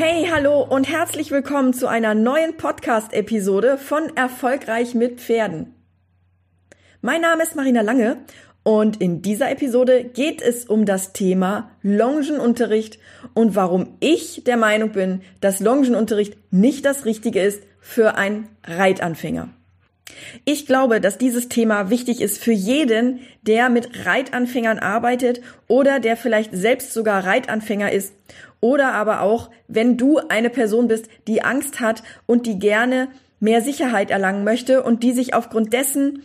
Hey, hallo und herzlich willkommen zu einer neuen Podcast-Episode von Erfolgreich mit Pferden. Mein Name ist Marina Lange und in dieser Episode geht es um das Thema Longenunterricht und warum ich der Meinung bin, dass Longenunterricht nicht das Richtige ist für einen Reitanfänger. Ich glaube, dass dieses Thema wichtig ist für jeden, der mit Reitanfängern arbeitet oder der vielleicht selbst sogar Reitanfänger ist oder aber auch, wenn du eine Person bist, die Angst hat und die gerne mehr Sicherheit erlangen möchte und die sich aufgrund dessen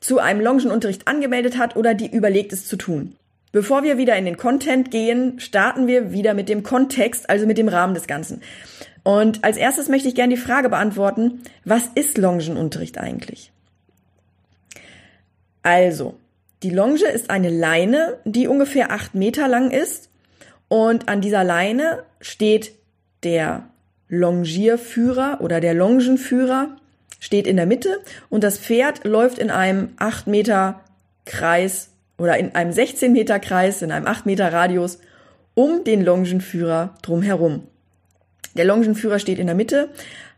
zu einem Longenunterricht angemeldet hat oder die überlegt es zu tun. Bevor wir wieder in den Content gehen, starten wir wieder mit dem Kontext, also mit dem Rahmen des Ganzen. Und als erstes möchte ich gerne die Frage beantworten, was ist Longenunterricht eigentlich? Also, die Longe ist eine Leine, die ungefähr acht Meter lang ist und an dieser Leine steht der Longierführer oder der Longenführer steht in der Mitte und das Pferd läuft in einem acht Meter Kreis oder in einem 16 Meter Kreis, in einem acht Meter Radius um den Longenführer drumherum. Der Longenführer steht in der Mitte,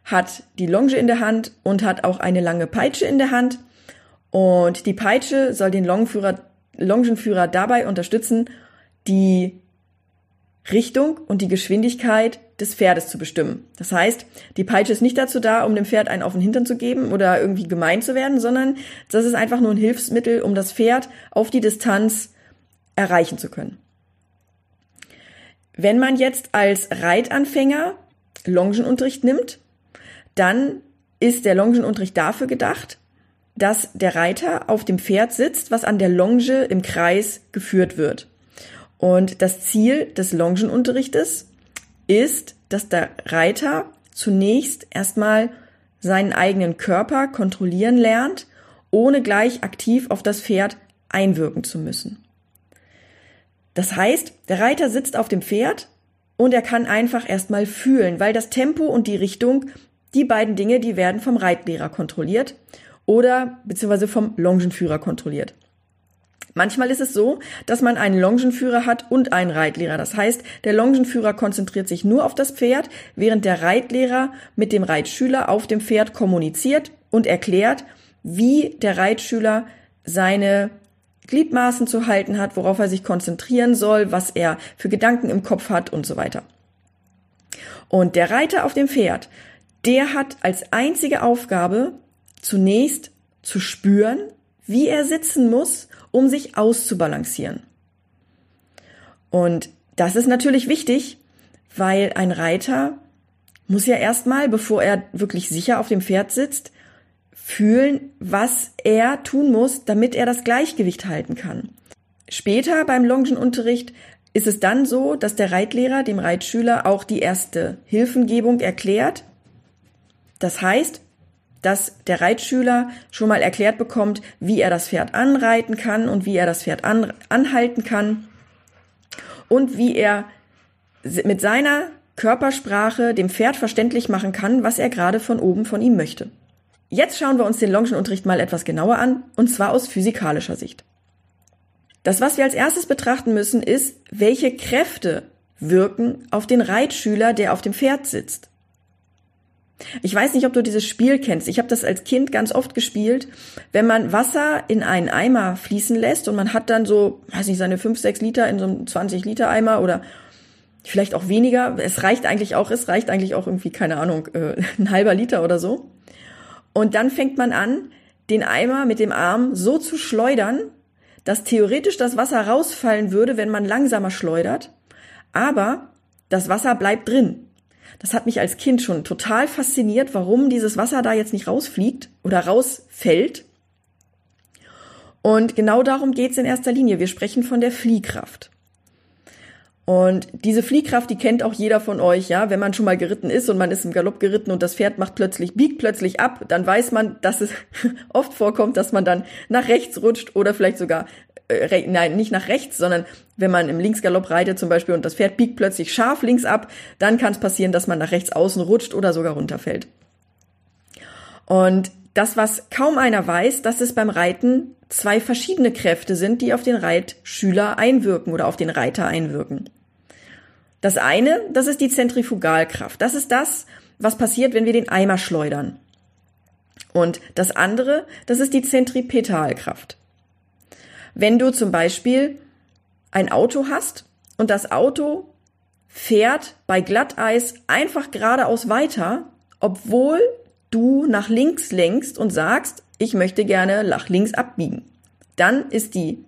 hat die Longe in der Hand und hat auch eine lange Peitsche in der Hand. Und die Peitsche soll den Longenführer dabei unterstützen, die Richtung und die Geschwindigkeit des Pferdes zu bestimmen. Das heißt, die Peitsche ist nicht dazu da, um dem Pferd einen auf den Hintern zu geben oder irgendwie gemein zu werden, sondern das ist einfach nur ein Hilfsmittel, um das Pferd auf die Distanz erreichen zu können. Wenn man jetzt als Reitanfänger Longenunterricht nimmt, dann ist der Longenunterricht dafür gedacht, dass der Reiter auf dem Pferd sitzt, was an der Longe im Kreis geführt wird. Und das Ziel des Longenunterrichtes ist, dass der Reiter zunächst erstmal seinen eigenen Körper kontrollieren lernt, ohne gleich aktiv auf das Pferd einwirken zu müssen. Das heißt, der Reiter sitzt auf dem Pferd und er kann einfach erstmal fühlen, weil das Tempo und die Richtung, die beiden Dinge, die werden vom Reitlehrer kontrolliert oder beziehungsweise vom Longenführer kontrolliert. Manchmal ist es so, dass man einen Longenführer hat und einen Reitlehrer. Das heißt, der Longenführer konzentriert sich nur auf das Pferd, während der Reitlehrer mit dem Reitschüler auf dem Pferd kommuniziert und erklärt, wie der Reitschüler seine Gliedmaßen zu halten hat, worauf er sich konzentrieren soll, was er für Gedanken im Kopf hat und so weiter. Und der Reiter auf dem Pferd, der hat als einzige Aufgabe zunächst zu spüren, wie er sitzen muss, um sich auszubalancieren. Und das ist natürlich wichtig, weil ein Reiter muss ja erstmal, bevor er wirklich sicher auf dem Pferd sitzt, fühlen, was er tun muss, damit er das Gleichgewicht halten kann. Später beim Longenunterricht ist es dann so, dass der Reitlehrer dem Reitschüler auch die erste Hilfengebung erklärt. Das heißt, dass der Reitschüler schon mal erklärt bekommt, wie er das Pferd anreiten kann und wie er das Pferd an, anhalten kann und wie er mit seiner Körpersprache dem Pferd verständlich machen kann, was er gerade von oben von ihm möchte. Jetzt schauen wir uns den Longenunterricht mal etwas genauer an, und zwar aus physikalischer Sicht. Das, was wir als erstes betrachten müssen, ist, welche Kräfte wirken auf den Reitschüler, der auf dem Pferd sitzt. Ich weiß nicht, ob du dieses Spiel kennst. Ich habe das als Kind ganz oft gespielt, wenn man Wasser in einen Eimer fließen lässt und man hat dann so, weiß nicht, seine 5, 6 Liter in so einem 20 Liter Eimer oder vielleicht auch weniger. Es reicht eigentlich auch, es reicht eigentlich auch irgendwie, keine Ahnung, äh, ein halber Liter oder so. Und dann fängt man an, den Eimer mit dem Arm so zu schleudern, dass theoretisch das Wasser rausfallen würde, wenn man langsamer schleudert. Aber das Wasser bleibt drin. Das hat mich als Kind schon total fasziniert, warum dieses Wasser da jetzt nicht rausfliegt oder rausfällt. Und genau darum geht's in erster Linie. Wir sprechen von der Fliehkraft. Und diese Fliehkraft, die kennt auch jeder von euch, ja. Wenn man schon mal geritten ist und man ist im Galopp geritten und das Pferd macht plötzlich, biegt plötzlich ab, dann weiß man, dass es oft vorkommt, dass man dann nach rechts rutscht oder vielleicht sogar, äh, nein, nicht nach rechts, sondern wenn man im Linksgalopp reitet zum Beispiel und das Pferd biegt plötzlich scharf links ab, dann kann es passieren, dass man nach rechts außen rutscht oder sogar runterfällt. Und das, was kaum einer weiß, dass es beim Reiten zwei verschiedene Kräfte sind, die auf den Reitschüler einwirken oder auf den Reiter einwirken. Das eine, das ist die Zentrifugalkraft. Das ist das, was passiert, wenn wir den Eimer schleudern. Und das andere, das ist die Zentripetalkraft. Wenn du zum Beispiel ein Auto hast und das Auto fährt bei Glatteis einfach geradeaus weiter, obwohl du nach links lenkst und sagst, ich möchte gerne nach links abbiegen. Dann ist die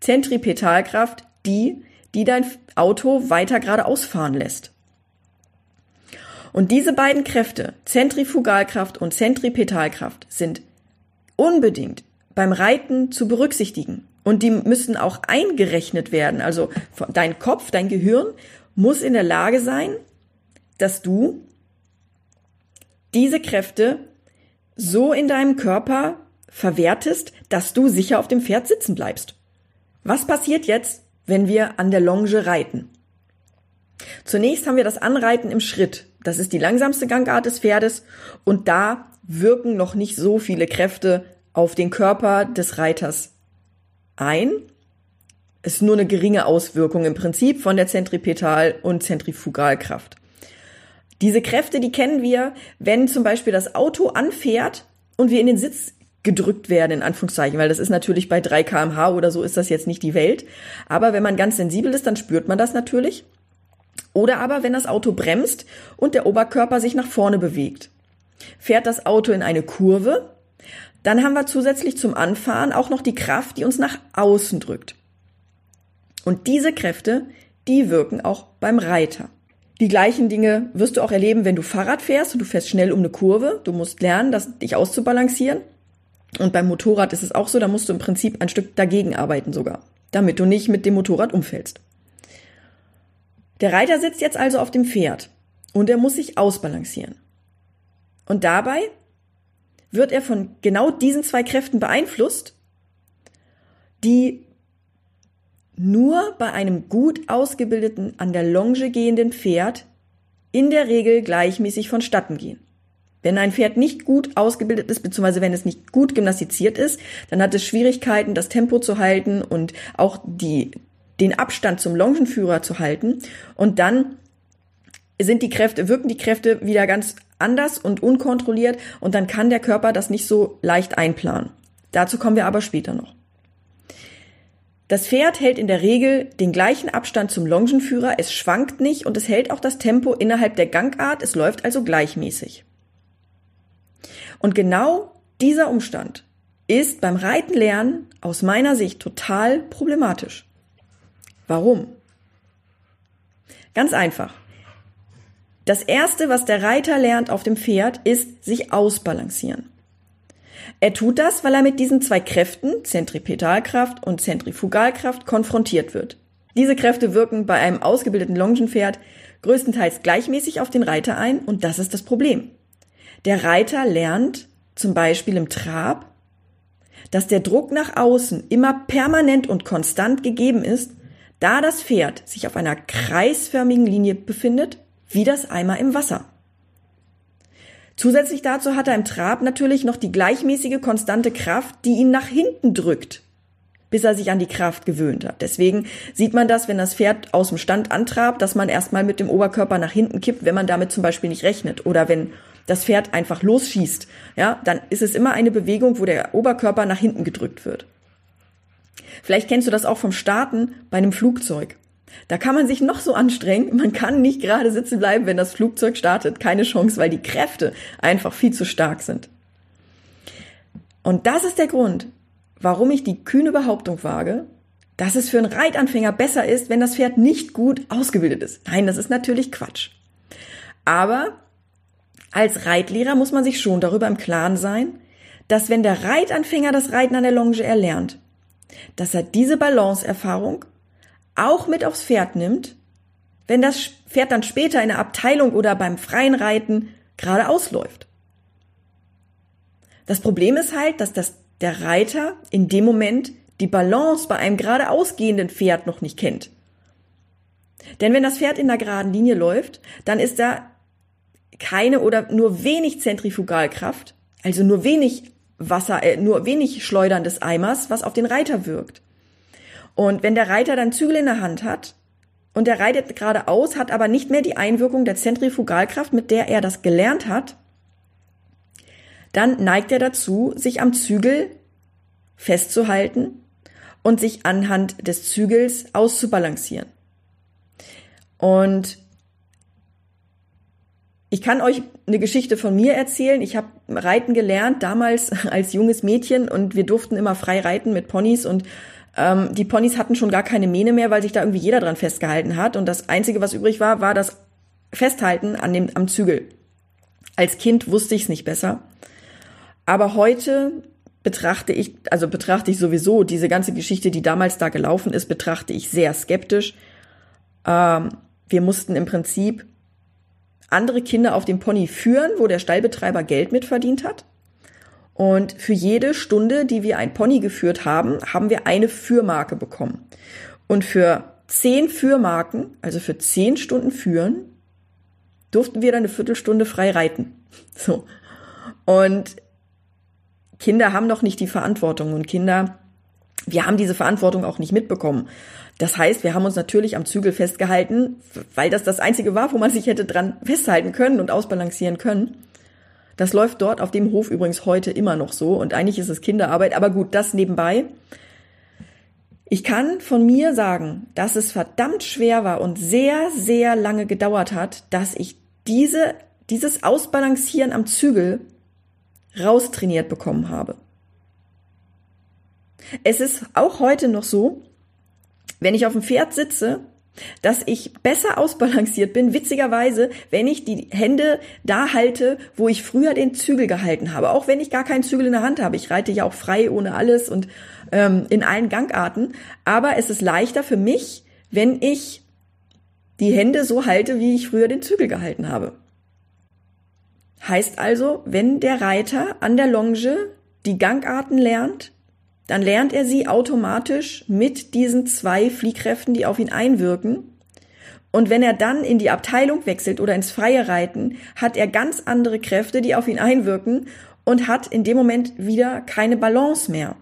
Zentripetalkraft die, die dein Auto weiter geradeaus fahren lässt. Und diese beiden Kräfte, Zentrifugalkraft und Zentripetalkraft, sind unbedingt beim Reiten zu berücksichtigen. Und die müssen auch eingerechnet werden. Also dein Kopf, dein Gehirn muss in der Lage sein, dass du diese Kräfte so in deinem Körper verwertest, dass du sicher auf dem Pferd sitzen bleibst. Was passiert jetzt, wenn wir an der Longe reiten? Zunächst haben wir das Anreiten im Schritt. Das ist die langsamste Gangart des Pferdes und da wirken noch nicht so viele Kräfte auf den Körper des Reiters ein. Ist nur eine geringe Auswirkung im Prinzip von der Zentripetal- und Zentrifugalkraft. Diese Kräfte, die kennen wir, wenn zum Beispiel das Auto anfährt und wir in den Sitz gedrückt werden, in Anführungszeichen, weil das ist natürlich bei 3 kmh oder so ist das jetzt nicht die Welt. Aber wenn man ganz sensibel ist, dann spürt man das natürlich. Oder aber, wenn das Auto bremst und der Oberkörper sich nach vorne bewegt. Fährt das Auto in eine Kurve, dann haben wir zusätzlich zum Anfahren auch noch die Kraft, die uns nach außen drückt. Und diese Kräfte, die wirken auch beim Reiter. Die gleichen Dinge wirst du auch erleben, wenn du Fahrrad fährst und du fährst schnell um eine Kurve. Du musst lernen, das, dich auszubalancieren. Und beim Motorrad ist es auch so, da musst du im Prinzip ein Stück dagegen arbeiten sogar, damit du nicht mit dem Motorrad umfällst. Der Reiter sitzt jetzt also auf dem Pferd und er muss sich ausbalancieren. Und dabei wird er von genau diesen zwei Kräften beeinflusst, die nur bei einem gut ausgebildeten, an der Longe gehenden Pferd in der Regel gleichmäßig vonstatten gehen. Wenn ein Pferd nicht gut ausgebildet ist, beziehungsweise wenn es nicht gut gymnastiziert ist, dann hat es Schwierigkeiten, das Tempo zu halten und auch die, den Abstand zum Longenführer zu halten. Und dann sind die Kräfte, wirken die Kräfte wieder ganz anders und unkontrolliert und dann kann der Körper das nicht so leicht einplanen. Dazu kommen wir aber später noch. Das Pferd hält in der Regel den gleichen Abstand zum Longenführer, es schwankt nicht und es hält auch das Tempo innerhalb der Gangart, es läuft also gleichmäßig. Und genau dieser Umstand ist beim Reitenlernen aus meiner Sicht total problematisch. Warum? Ganz einfach. Das erste, was der Reiter lernt auf dem Pferd, ist sich ausbalancieren. Er tut das, weil er mit diesen zwei Kräften, Zentripetalkraft und Zentrifugalkraft, konfrontiert wird. Diese Kräfte wirken bei einem ausgebildeten Longenpferd größtenteils gleichmäßig auf den Reiter ein und das ist das Problem. Der Reiter lernt, zum Beispiel im Trab, dass der Druck nach außen immer permanent und konstant gegeben ist, da das Pferd sich auf einer kreisförmigen Linie befindet, wie das Eimer im Wasser. Zusätzlich dazu hat er im Trab natürlich noch die gleichmäßige konstante Kraft, die ihn nach hinten drückt, bis er sich an die Kraft gewöhnt hat. Deswegen sieht man das, wenn das Pferd aus dem Stand antrabt, dass man erstmal mit dem Oberkörper nach hinten kippt, wenn man damit zum Beispiel nicht rechnet oder wenn das Pferd einfach losschießt, ja, dann ist es immer eine Bewegung, wo der Oberkörper nach hinten gedrückt wird. Vielleicht kennst du das auch vom Starten bei einem Flugzeug. Da kann man sich noch so anstrengen, man kann nicht gerade sitzen bleiben, wenn das Flugzeug startet. Keine Chance, weil die Kräfte einfach viel zu stark sind. Und das ist der Grund, warum ich die kühne Behauptung wage, dass es für einen Reitanfänger besser ist, wenn das Pferd nicht gut ausgebildet ist. Nein, das ist natürlich Quatsch. Aber als Reitlehrer muss man sich schon darüber im Klaren sein, dass wenn der Reitanfänger das Reiten an der Longe erlernt, dass er diese Balanceerfahrung auch mit aufs Pferd nimmt wenn das Pferd dann später in der Abteilung oder beim freien Reiten geradeaus läuft. Das Problem ist halt, dass das der Reiter in dem Moment die Balance bei einem geradeaus gehenden Pferd noch nicht kennt. Denn wenn das Pferd in der geraden Linie läuft, dann ist da keine oder nur wenig Zentrifugalkraft, also nur wenig Wasser, äh, nur wenig Schleudern des Eimers, was auf den Reiter wirkt. Und wenn der Reiter dann Zügel in der Hand hat und der reitet geradeaus, hat aber nicht mehr die Einwirkung der Zentrifugalkraft, mit der er das gelernt hat, dann neigt er dazu, sich am Zügel festzuhalten und sich anhand des Zügels auszubalancieren. Und ich kann euch eine Geschichte von mir erzählen. Ich habe Reiten gelernt damals als junges Mädchen und wir durften immer frei reiten mit Ponys und ähm, die Ponys hatten schon gar keine Mähne mehr, weil sich da irgendwie jeder dran festgehalten hat und das einzige, was übrig war, war das Festhalten an dem am Zügel. Als Kind wusste ich es nicht besser, aber heute betrachte ich, also betrachte ich sowieso diese ganze Geschichte, die damals da gelaufen ist, betrachte ich sehr skeptisch. Ähm, wir mussten im Prinzip andere Kinder auf dem Pony führen, wo der Stallbetreiber Geld mitverdient hat. Und für jede Stunde, die wir ein Pony geführt haben, haben wir eine Führmarke bekommen. Und für zehn Führmarken, also für zehn Stunden führen, durften wir dann eine Viertelstunde frei reiten. So. Und Kinder haben noch nicht die Verantwortung und Kinder, wir haben diese Verantwortung auch nicht mitbekommen. Das heißt, wir haben uns natürlich am Zügel festgehalten, weil das das einzige war, wo man sich hätte dran festhalten können und ausbalancieren können. Das läuft dort auf dem Hof übrigens heute immer noch so und eigentlich ist es Kinderarbeit, aber gut, das nebenbei. Ich kann von mir sagen, dass es verdammt schwer war und sehr, sehr lange gedauert hat, dass ich diese, dieses Ausbalancieren am Zügel raustrainiert bekommen habe. Es ist auch heute noch so, wenn ich auf dem Pferd sitze, dass ich besser ausbalanciert bin, witzigerweise, wenn ich die Hände da halte, wo ich früher den Zügel gehalten habe. Auch wenn ich gar keinen Zügel in der Hand habe. Ich reite ja auch frei ohne alles und ähm, in allen Gangarten. Aber es ist leichter für mich, wenn ich die Hände so halte, wie ich früher den Zügel gehalten habe. Heißt also, wenn der Reiter an der Longe die Gangarten lernt, dann lernt er sie automatisch mit diesen zwei Fliehkräften, die auf ihn einwirken. Und wenn er dann in die Abteilung wechselt oder ins freie Reiten, hat er ganz andere Kräfte, die auf ihn einwirken und hat in dem Moment wieder keine Balance mehr.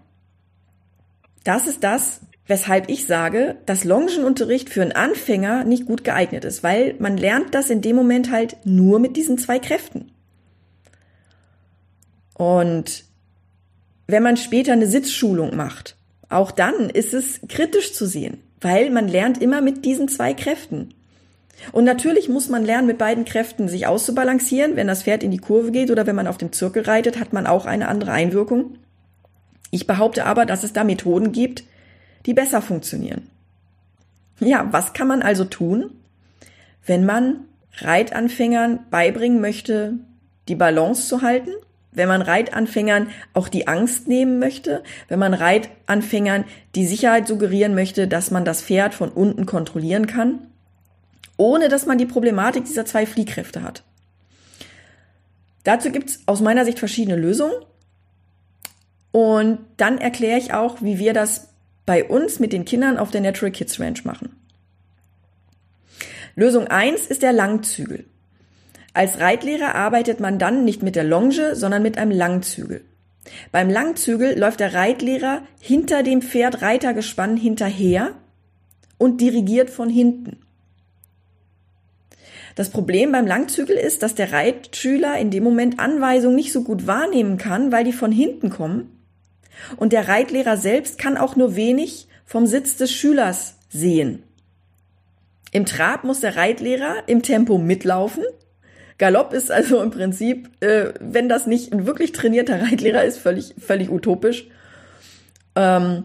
Das ist das, weshalb ich sage, dass Longenunterricht für einen Anfänger nicht gut geeignet ist, weil man lernt das in dem Moment halt nur mit diesen zwei Kräften. Und wenn man später eine Sitzschulung macht, auch dann ist es kritisch zu sehen, weil man lernt immer mit diesen zwei Kräften. Und natürlich muss man lernen, mit beiden Kräften sich auszubalancieren. Wenn das Pferd in die Kurve geht oder wenn man auf dem Zirkel reitet, hat man auch eine andere Einwirkung. Ich behaupte aber, dass es da Methoden gibt, die besser funktionieren. Ja, was kann man also tun, wenn man Reitanfängern beibringen möchte, die Balance zu halten wenn man Reitanfängern auch die Angst nehmen möchte, wenn man Reitanfängern die Sicherheit suggerieren möchte, dass man das Pferd von unten kontrollieren kann, ohne dass man die Problematik dieser zwei Fliehkräfte hat. Dazu gibt es aus meiner Sicht verschiedene Lösungen. Und dann erkläre ich auch, wie wir das bei uns mit den Kindern auf der Natural Kids Ranch machen. Lösung eins ist der Langzügel. Als Reitlehrer arbeitet man dann nicht mit der Longe, sondern mit einem Langzügel. Beim Langzügel läuft der Reitlehrer hinter dem Pferd Reitergespann hinterher und dirigiert von hinten. Das Problem beim Langzügel ist, dass der Reitschüler in dem Moment Anweisungen nicht so gut wahrnehmen kann, weil die von hinten kommen. Und der Reitlehrer selbst kann auch nur wenig vom Sitz des Schülers sehen. Im Trab muss der Reitlehrer im Tempo mitlaufen Galopp ist also im Prinzip, äh, wenn das nicht ein wirklich trainierter Reitlehrer ist, völlig, völlig utopisch. Ähm,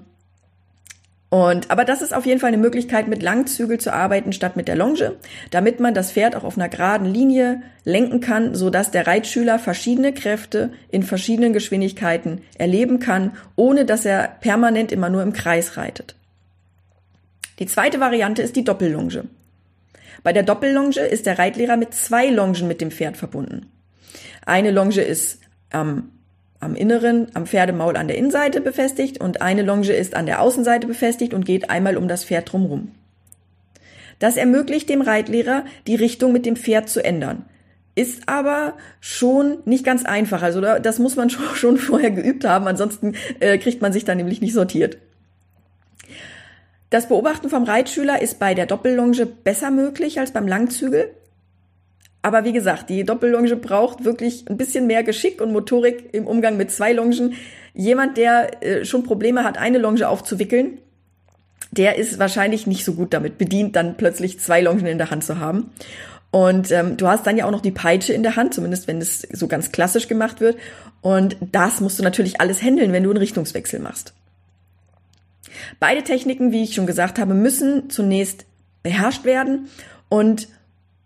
und, aber das ist auf jeden Fall eine Möglichkeit, mit Langzügel zu arbeiten statt mit der Longe, damit man das Pferd auch auf einer geraden Linie lenken kann, so dass der Reitschüler verschiedene Kräfte in verschiedenen Geschwindigkeiten erleben kann, ohne dass er permanent immer nur im Kreis reitet. Die zweite Variante ist die Doppellonge. Bei der Doppellonge ist der Reitlehrer mit zwei Longen mit dem Pferd verbunden. Eine Longe ist am, am Inneren, am Pferdemaul an der Innenseite befestigt und eine Longe ist an der Außenseite befestigt und geht einmal um das Pferd drumherum. Das ermöglicht dem Reitlehrer, die Richtung mit dem Pferd zu ändern. Ist aber schon nicht ganz einfach. Also das muss man schon vorher geübt haben, ansonsten äh, kriegt man sich da nämlich nicht sortiert. Das Beobachten vom Reitschüler ist bei der Doppellonge besser möglich als beim Langzügel. Aber wie gesagt, die Doppellonge braucht wirklich ein bisschen mehr Geschick und Motorik im Umgang mit zwei Longen. Jemand, der äh, schon Probleme hat, eine Longe aufzuwickeln, der ist wahrscheinlich nicht so gut damit bedient, dann plötzlich zwei Longen in der Hand zu haben. Und ähm, du hast dann ja auch noch die Peitsche in der Hand, zumindest wenn es so ganz klassisch gemacht wird. Und das musst du natürlich alles handeln, wenn du einen Richtungswechsel machst. Beide Techniken, wie ich schon gesagt habe, müssen zunächst beherrscht werden und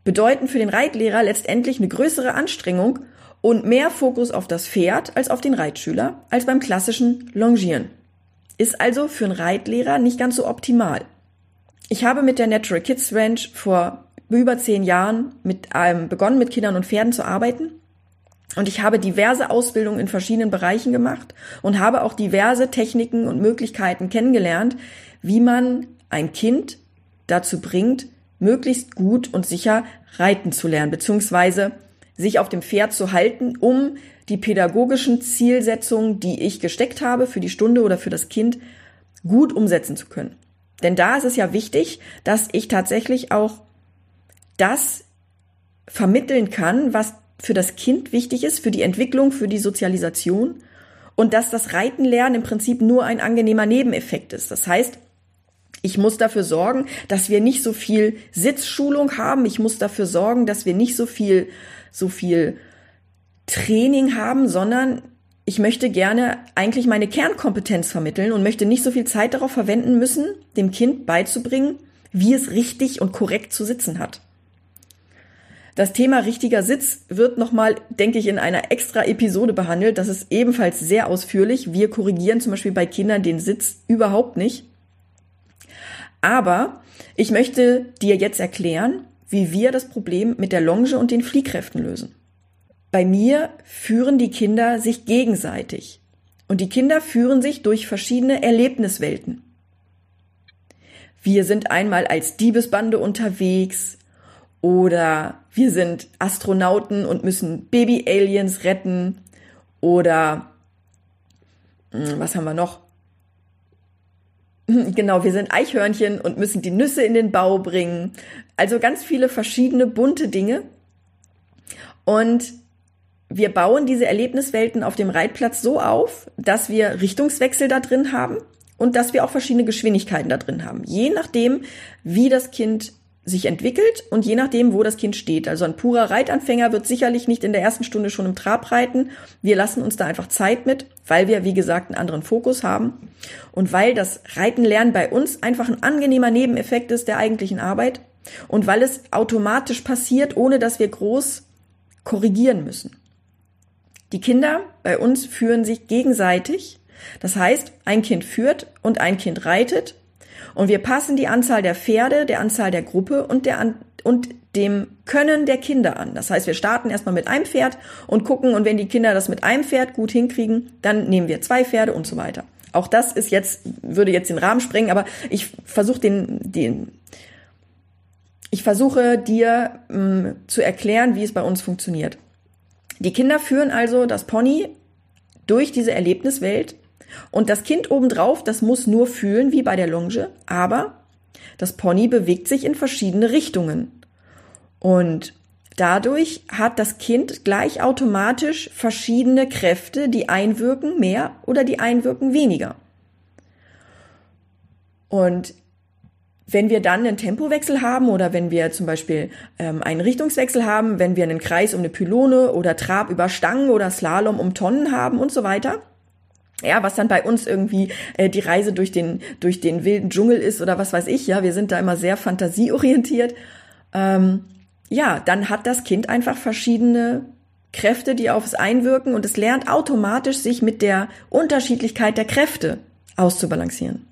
bedeuten für den Reitlehrer letztendlich eine größere Anstrengung und mehr Fokus auf das Pferd als auf den Reitschüler als beim klassischen Longieren. Ist also für einen Reitlehrer nicht ganz so optimal. Ich habe mit der Natural Kids Ranch vor über zehn Jahren mit, ähm, begonnen, mit Kindern und Pferden zu arbeiten und ich habe diverse Ausbildungen in verschiedenen Bereichen gemacht und habe auch diverse Techniken und Möglichkeiten kennengelernt, wie man ein Kind dazu bringt, möglichst gut und sicher reiten zu lernen, beziehungsweise sich auf dem Pferd zu halten, um die pädagogischen Zielsetzungen, die ich gesteckt habe für die Stunde oder für das Kind, gut umsetzen zu können. Denn da ist es ja wichtig, dass ich tatsächlich auch das vermitteln kann, was für das Kind wichtig ist, für die Entwicklung, für die Sozialisation und dass das Reitenlernen im Prinzip nur ein angenehmer Nebeneffekt ist. Das heißt, ich muss dafür sorgen, dass wir nicht so viel Sitzschulung haben. Ich muss dafür sorgen, dass wir nicht so viel, so viel Training haben, sondern ich möchte gerne eigentlich meine Kernkompetenz vermitteln und möchte nicht so viel Zeit darauf verwenden müssen, dem Kind beizubringen, wie es richtig und korrekt zu sitzen hat. Das Thema richtiger Sitz wird nochmal, denke ich, in einer extra Episode behandelt. Das ist ebenfalls sehr ausführlich. Wir korrigieren zum Beispiel bei Kindern den Sitz überhaupt nicht. Aber ich möchte dir jetzt erklären, wie wir das Problem mit der Longe und den Fliehkräften lösen. Bei mir führen die Kinder sich gegenseitig. Und die Kinder führen sich durch verschiedene Erlebniswelten. Wir sind einmal als Diebesbande unterwegs, oder wir sind Astronauten und müssen Baby-Aliens retten. Oder hm, was haben wir noch? Genau, wir sind Eichhörnchen und müssen die Nüsse in den Bau bringen. Also ganz viele verschiedene bunte Dinge. Und wir bauen diese Erlebniswelten auf dem Reitplatz so auf, dass wir Richtungswechsel da drin haben und dass wir auch verschiedene Geschwindigkeiten da drin haben. Je nachdem, wie das Kind sich entwickelt und je nachdem, wo das Kind steht. Also ein purer Reitanfänger wird sicherlich nicht in der ersten Stunde schon im Trab reiten. Wir lassen uns da einfach Zeit mit, weil wir, wie gesagt, einen anderen Fokus haben und weil das Reitenlernen bei uns einfach ein angenehmer Nebeneffekt ist der eigentlichen Arbeit und weil es automatisch passiert, ohne dass wir groß korrigieren müssen. Die Kinder bei uns führen sich gegenseitig. Das heißt, ein Kind führt und ein Kind reitet und wir passen die Anzahl der Pferde, der Anzahl der Gruppe und der und dem Können der Kinder an. Das heißt, wir starten erstmal mit einem Pferd und gucken, und wenn die Kinder das mit einem Pferd gut hinkriegen, dann nehmen wir zwei Pferde und so weiter. Auch das ist jetzt, würde jetzt den Rahmen sprengen, aber ich versuche den, den, ich versuche dir mh, mm, zu erklären, wie es bei uns funktioniert. Die Kinder führen also das Pony durch diese Erlebniswelt und das Kind obendrauf, das muss nur fühlen, wie bei der Longe, aber das Pony bewegt sich in verschiedene Richtungen. Und dadurch hat das Kind gleich automatisch verschiedene Kräfte, die einwirken mehr oder die einwirken weniger. Und wenn wir dann einen Tempowechsel haben oder wenn wir zum Beispiel ähm, einen Richtungswechsel haben, wenn wir einen Kreis um eine Pylone oder Trab über Stangen oder Slalom um Tonnen haben und so weiter, ja, was dann bei uns irgendwie äh, die Reise durch den durch den wilden Dschungel ist oder was weiß ich, ja, wir sind da immer sehr fantasieorientiert. Ähm, ja, dann hat das Kind einfach verschiedene Kräfte, die auf es einwirken und es lernt automatisch sich mit der Unterschiedlichkeit der Kräfte auszubalancieren.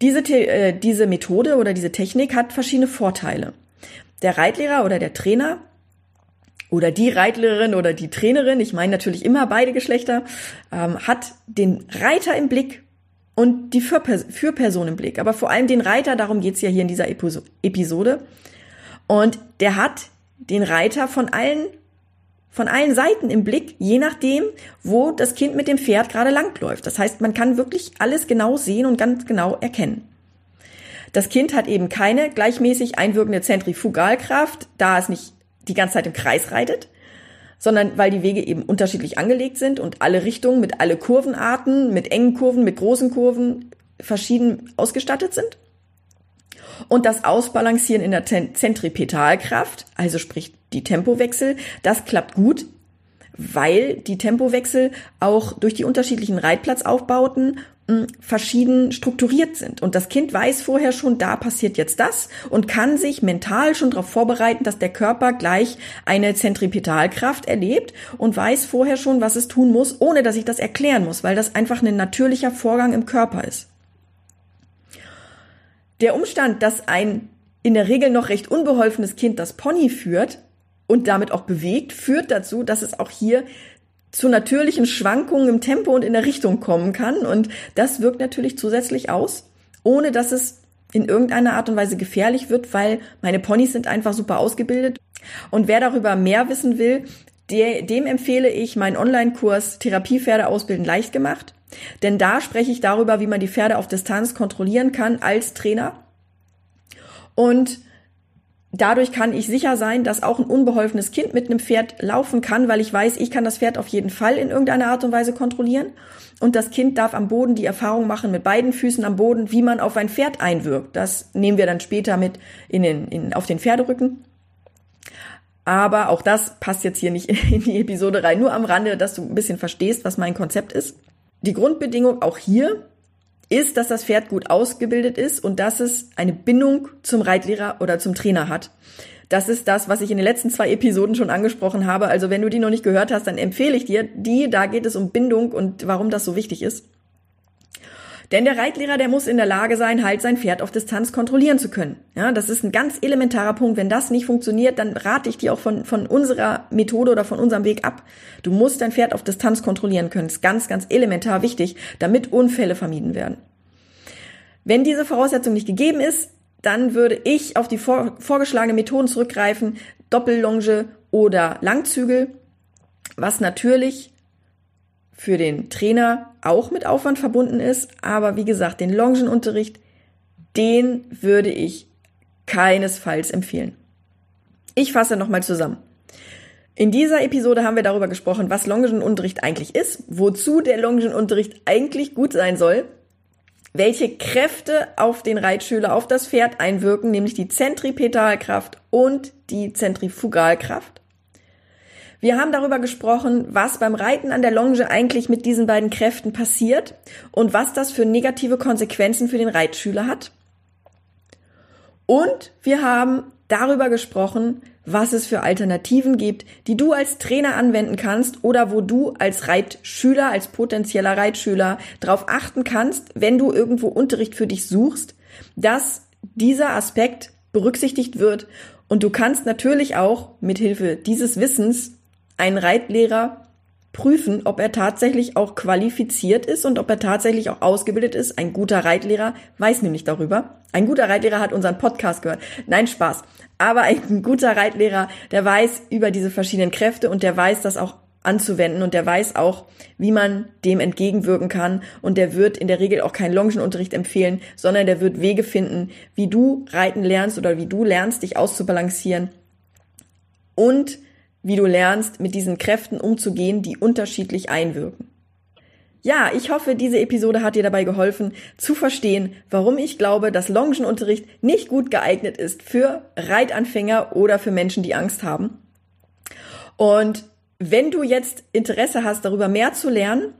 Diese, äh, diese Methode oder diese Technik hat verschiedene Vorteile. Der Reitlehrer oder der Trainer oder die Reitlehrerin oder die Trainerin, ich meine natürlich immer beide Geschlechter, ähm, hat den Reiter im Blick und die Führperson im Blick. Aber vor allem den Reiter, darum geht's ja hier in dieser Episode. Und der hat den Reiter von allen, von allen Seiten im Blick, je nachdem, wo das Kind mit dem Pferd gerade langläuft. Das heißt, man kann wirklich alles genau sehen und ganz genau erkennen. Das Kind hat eben keine gleichmäßig einwirkende Zentrifugalkraft, da es nicht die ganze Zeit im Kreis reitet, sondern weil die Wege eben unterschiedlich angelegt sind und alle Richtungen mit alle Kurvenarten, mit engen Kurven, mit großen Kurven verschieden ausgestattet sind. Und das Ausbalancieren in der Zentripetalkraft, also sprich die Tempowechsel, das klappt gut, weil die Tempowechsel auch durch die unterschiedlichen Reitplatzaufbauten verschieden strukturiert sind. Und das Kind weiß vorher schon, da passiert jetzt das und kann sich mental schon darauf vorbereiten, dass der Körper gleich eine Zentripetalkraft erlebt und weiß vorher schon, was es tun muss, ohne dass ich das erklären muss, weil das einfach ein natürlicher Vorgang im Körper ist. Der Umstand, dass ein in der Regel noch recht unbeholfenes Kind das Pony führt und damit auch bewegt, führt dazu, dass es auch hier zu natürlichen Schwankungen im Tempo und in der Richtung kommen kann. Und das wirkt natürlich zusätzlich aus, ohne dass es in irgendeiner Art und Weise gefährlich wird, weil meine Ponys sind einfach super ausgebildet. Und wer darüber mehr wissen will, dem empfehle ich meinen Online-Kurs Therapiepferde ausbilden leicht gemacht. Denn da spreche ich darüber, wie man die Pferde auf Distanz kontrollieren kann als Trainer. Und dadurch kann ich sicher sein, dass auch ein unbeholfenes Kind mit einem Pferd laufen kann, weil ich weiß, ich kann das Pferd auf jeden Fall in irgendeiner Art und Weise kontrollieren. Und das Kind darf am Boden die Erfahrung machen, mit beiden Füßen am Boden, wie man auf ein Pferd einwirkt. Das nehmen wir dann später mit in den, in, auf den Pferderücken. Aber auch das passt jetzt hier nicht in die Episode rein. Nur am Rande, dass du ein bisschen verstehst, was mein Konzept ist. Die Grundbedingung auch hier ist, dass das Pferd gut ausgebildet ist und dass es eine Bindung zum Reitlehrer oder zum Trainer hat. Das ist das, was ich in den letzten zwei Episoden schon angesprochen habe. Also wenn du die noch nicht gehört hast, dann empfehle ich dir die. Da geht es um Bindung und warum das so wichtig ist. Denn der Reitlehrer, der muss in der Lage sein, halt sein Pferd auf Distanz kontrollieren zu können. Ja, das ist ein ganz elementarer Punkt. Wenn das nicht funktioniert, dann rate ich dir auch von, von unserer Methode oder von unserem Weg ab. Du musst dein Pferd auf Distanz kontrollieren können. Das ist ganz, ganz elementar wichtig, damit Unfälle vermieden werden. Wenn diese Voraussetzung nicht gegeben ist, dann würde ich auf die vor, vorgeschlagene Methoden zurückgreifen, Doppellonge oder Langzügel, was natürlich für den Trainer auch mit Aufwand verbunden ist. Aber wie gesagt, den Longenunterricht, den würde ich keinesfalls empfehlen. Ich fasse nochmal zusammen. In dieser Episode haben wir darüber gesprochen, was Longenunterricht eigentlich ist, wozu der Longenunterricht eigentlich gut sein soll, welche Kräfte auf den Reitschüler, auf das Pferd einwirken, nämlich die Zentripetalkraft und die Zentrifugalkraft. Wir haben darüber gesprochen, was beim Reiten an der Longe eigentlich mit diesen beiden Kräften passiert und was das für negative Konsequenzen für den Reitschüler hat. Und wir haben darüber gesprochen, was es für Alternativen gibt, die du als Trainer anwenden kannst oder wo du als Reitschüler, als potenzieller Reitschüler darauf achten kannst, wenn du irgendwo Unterricht für dich suchst, dass dieser Aspekt berücksichtigt wird und du kannst natürlich auch mit Hilfe dieses Wissens ein Reitlehrer prüfen, ob er tatsächlich auch qualifiziert ist und ob er tatsächlich auch ausgebildet ist. Ein guter Reitlehrer weiß nämlich darüber. Ein guter Reitlehrer hat unseren Podcast gehört. Nein, Spaß. Aber ein guter Reitlehrer, der weiß über diese verschiedenen Kräfte und der weiß das auch anzuwenden und der weiß auch, wie man dem entgegenwirken kann und der wird in der Regel auch keinen Longenunterricht empfehlen, sondern der wird Wege finden, wie du reiten lernst oder wie du lernst, dich auszubalancieren und wie du lernst, mit diesen Kräften umzugehen, die unterschiedlich einwirken. Ja, ich hoffe, diese Episode hat dir dabei geholfen, zu verstehen, warum ich glaube, dass Longenunterricht nicht gut geeignet ist für Reitanfänger oder für Menschen, die Angst haben. Und wenn du jetzt Interesse hast, darüber mehr zu lernen,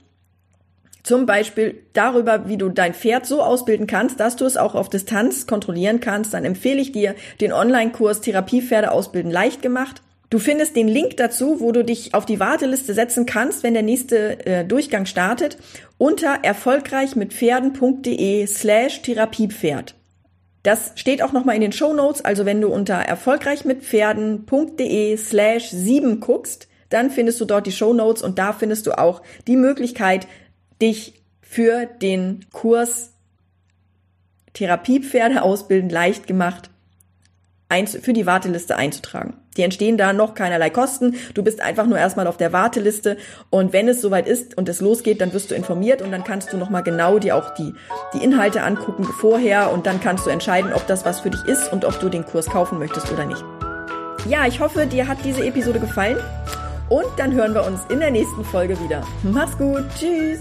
zum Beispiel darüber, wie du dein Pferd so ausbilden kannst, dass du es auch auf Distanz kontrollieren kannst, dann empfehle ich dir den Online-Kurs Therapiepferde ausbilden leicht gemacht. Du findest den Link dazu, wo du dich auf die Warteliste setzen kannst, wenn der nächste äh, Durchgang startet, unter erfolgreichmitpferden.de slash Therapiepferd. Das steht auch nochmal in den Show Notes, also wenn du unter erfolgreichmitpferden.de slash 7 guckst, dann findest du dort die Show Notes und da findest du auch die Möglichkeit, dich für den Kurs Therapiepferde ausbilden leicht gemacht für die Warteliste einzutragen. Die entstehen da noch keinerlei Kosten. Du bist einfach nur erstmal auf der Warteliste und wenn es soweit ist und es losgeht, dann wirst du informiert und dann kannst du nochmal genau dir auch die, die Inhalte angucken vorher und dann kannst du entscheiden, ob das was für dich ist und ob du den Kurs kaufen möchtest oder nicht. Ja, ich hoffe, dir hat diese Episode gefallen und dann hören wir uns in der nächsten Folge wieder. Mach's gut, tschüss!